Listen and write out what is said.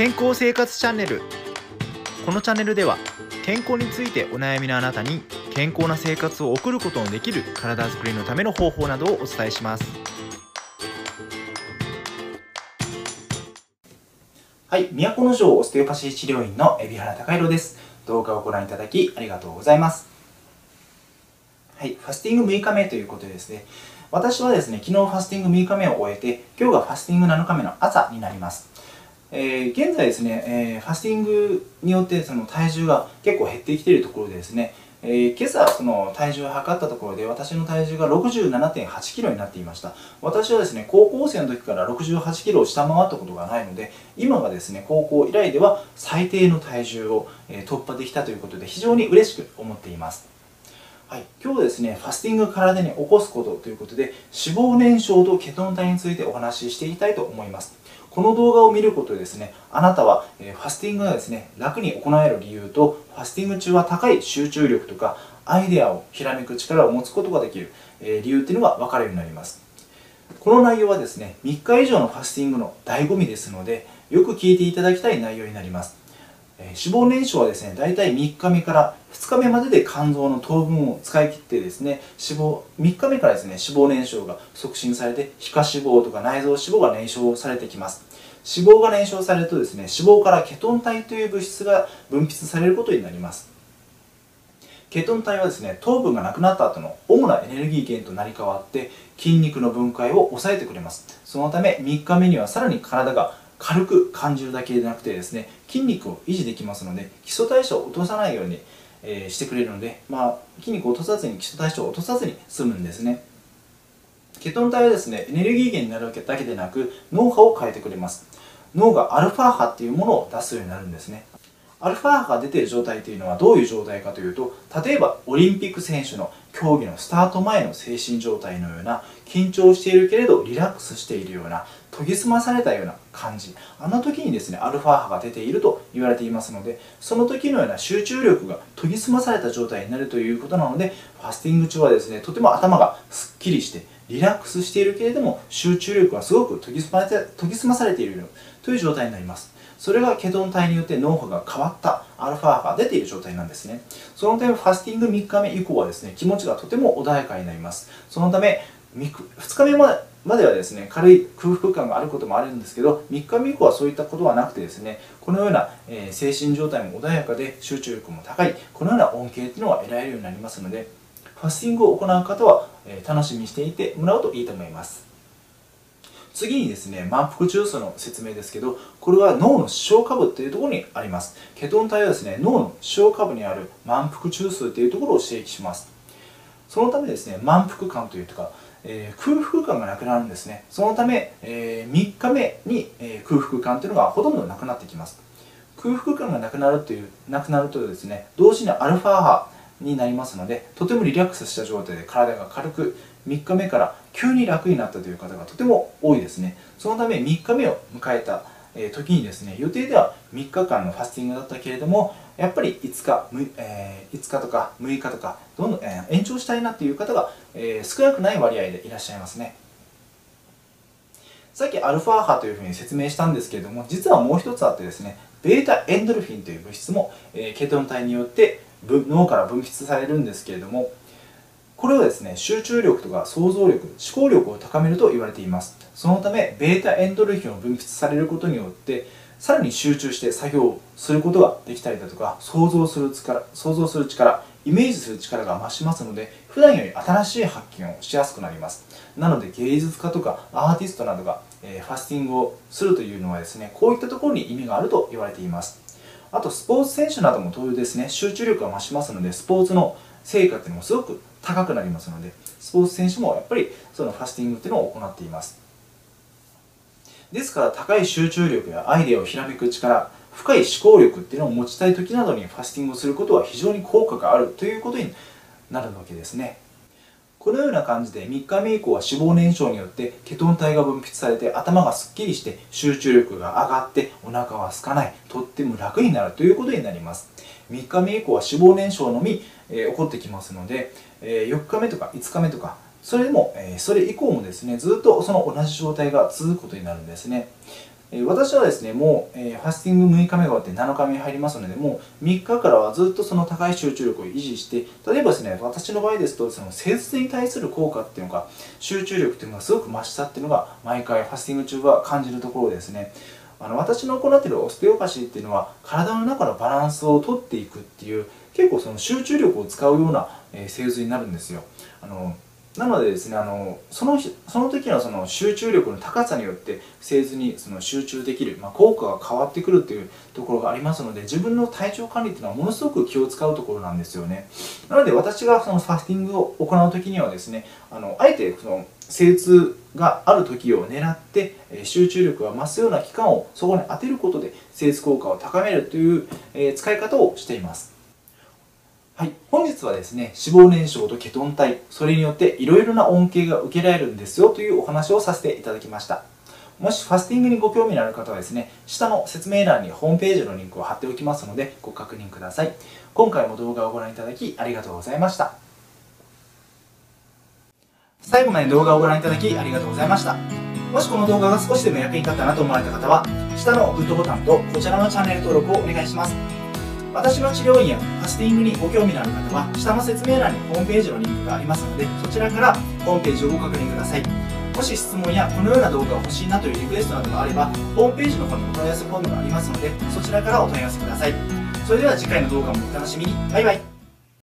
健康生活チャンネルこのチャンネルでは健康についてお悩みのあなたに健康な生活を送ることのできる体づくりのための方法などをお伝えしますはい、都城オステオパシー治療院の海老原隆弘です。動画をご覧いただきありがとうございます。はい、ファスティング6日目ということでですね、私はですね、昨日ファスティング6日目を終えて、今日がファスティング7日目の朝になります。えー現在ですね、えーファスティングによってその体重が結構減ってきているところでですね、えー今朝その体重を測ったところで私の体重が67.8キロになっていました。私はですね高校生の時から68キロを下回ったことがないので今がですね高校以来では最低の体重を、え突破できたということで非常に嬉しく思っています。はい、今日ですね、ファスティング体に起こすことということで、脂肪燃焼とケトン体についてお話ししていきたいと思います。この動画を見ることでですね、あなたは、ファスティングがですね、楽に行える理由と、ファスティング中は高い集中力とか、アイデアをひらめく力を持つことができる、理由っていうのが分かるようになります。この内容はですね、3日以上のファスティングの醍醐味ですので、よく聞いていただきたい内容になります。脂肪燃焼はですね大体3日目から2日目までで肝臓の糖分を使い切ってですね脂肪3日目からですね脂肪燃焼が促進されて皮下脂肪とか内臓脂肪が燃焼されてきます脂肪が燃焼されるとですね脂肪からケトン体という物質が分泌されることになります。ケトン体はですね糖分がなくなった後の主なエネルギー源となり変わって筋肉の分解を抑えてくれます。そのため3日目にはさらに体が軽く感じるだけでなくてですね筋肉を維持できますので基礎代謝を落とさないように、えしてくれるので、まあ、筋肉を落とさずに基礎代謝を落とさずに済むんですね。ケトン体はですねエネルギー源になるわけだけでなく脳波を変えてくれます。脳がアルファ波っていうものを出すようになるんですね。アルファ波が出ている状態というのはどういう状態かというと例えばオリンピック選手の競技のスタート前の精神状態のような緊張しているけれどリラックスしているような研ぎ澄まされたような感じ。あの時にですねアルファ波が出ていると言われていますのでその時のような集中力が研ぎ澄まされた状態になるということなのでファスティング中はですねとても頭がすっきりしてリラックスしているけれども集中力がすごく研ぎ澄ま研ぎ澄まされているという状態になります。それがケトン体によって脳波が変わったアルファ波が出ている状態なんですね。そのためファスティング3日目以降はですね気持ちがとても穏やかになります。そのため2日目まではですね軽い空腹感があることもあるんですけど3日目以降はそういったことはなくてですねこのような、え精神状態も穏やかで集中力も高いこのような恩恵っていうのが得られるようになりますのでファスティングを行う方は、え楽しみにしていてもらうといいと思います。次にですね満腹中枢の説明ですけどこれは脳の視床下部っていうところにあります。ケトン体はですね脳の視床下部にある満腹中枢っていうところを刺激します。そのためですね満腹感というか、えー空腹感がなくなるんですね。そのため、え3日目に、え空腹感というのがほとんどなくなってきます。空腹感がなくなるというなくなるとですね同時にアルファ波になりますのでとてもリラックスした状態で体が軽く3日目から急に楽になったという方がとても多いですね。そのため3日目を迎えた時にですね予定では3日間のファスティングだったけれどもやっぱり5日,え5日とか6日とかどんどん、え延長したいなっていう方が、え少なくない割合でいらっしゃいますね。さっきアルファ波というふうに説明したんですけれども実はもう一つあってですねベータエンドルフィンという物質も、えーケトン体によって脳から分泌されるんですけれどもこれはですね集中力とか想像力思考力を高めると言われています。そのためベータエンドルフィンを分泌されることによってさらに集中して作業することができたりだとか想像する力想像する力イメージする力が増しますので普段より新しい発見をしやすくなります。なので芸術家とかアーティストなどが、えーファスティングをするというのはですねこういったところに意味があると言われています。あとスポーツ選手なども同様ですね。集中力が増しますのでスポーツの成果っていうのもすごく高くなりますのでスポーツ選手もやっぱりそのファスティングっていうのを行っています。ですから高い集中力やアイデアをひらめく力深い思考力っていうのを持ちたい時などにファスティングをすることは非常に効果があるということになるわけですね。このような感じで3日目以降は脂肪燃焼によってケトン体が分泌されて頭がすっきりして集中力が上がってお腹は空かないとっても楽になるということになります。3日目以降は脂肪燃焼のみ、えー起こってきますので、えー4日目とか5日目とかそれでも、えそれ以降もですねずっとその同じ状態が続くことになるんですね。私はですね、もう、えファスティング6日目が終わって7日目に入りますので、もう3日からはずっとその高い集中力を維持して、例えばですね、私の場合ですと、その施術に対する効果っていうのが、集中力っていうのがすごく増したっていうのが、毎回ファスティング中は感じるところですね。あの私の行っているオステオパシーっていうのは、体の中のバランスをとっていくっていう、結構その集中力を使うような、え施術になるんですよ。あのなのでですねあのそのその時のその集中力の高さによって製図にその集中できる、まあ、効果が変わってくるっていうところがありますので自分の体調管理っていうのはものすごく気を使うところなんですよね。なので私がそのファスティングを行う時にはですねあのあえてその精通がある時を狙って集中力が増すような期間をそこに当てることで精通効果を高めるというえ使い方をしています。はい、本日はですね脂肪燃焼とケトン体それによっていろいろな恩恵が受けられるんですよというお話をさせていただきました。もしファスティングにご興味のある方はですね下の説明欄にホームページのリンクを貼っておきますのでご確認ください。今回も動画をご覧いただきありがとうございました。最後まで動画をご覧いただきありがとうございました。もしこの動画が少しでも役に立ったなと思われた方は下のグッドボタンとこちらのチャンネル登録をお願いします。私の治療院やファスティングにご興味のある方は下の説明欄にホームページのリンクがありますのでそちらからホームページをご確認ください。もし質問やこのような動画が欲しいなというリクエストなどがあればホームページの方にお問い合わせフォームがありますのでそちらからお問い合わせください。それでは次回の動画もお楽しみに。バイバイ。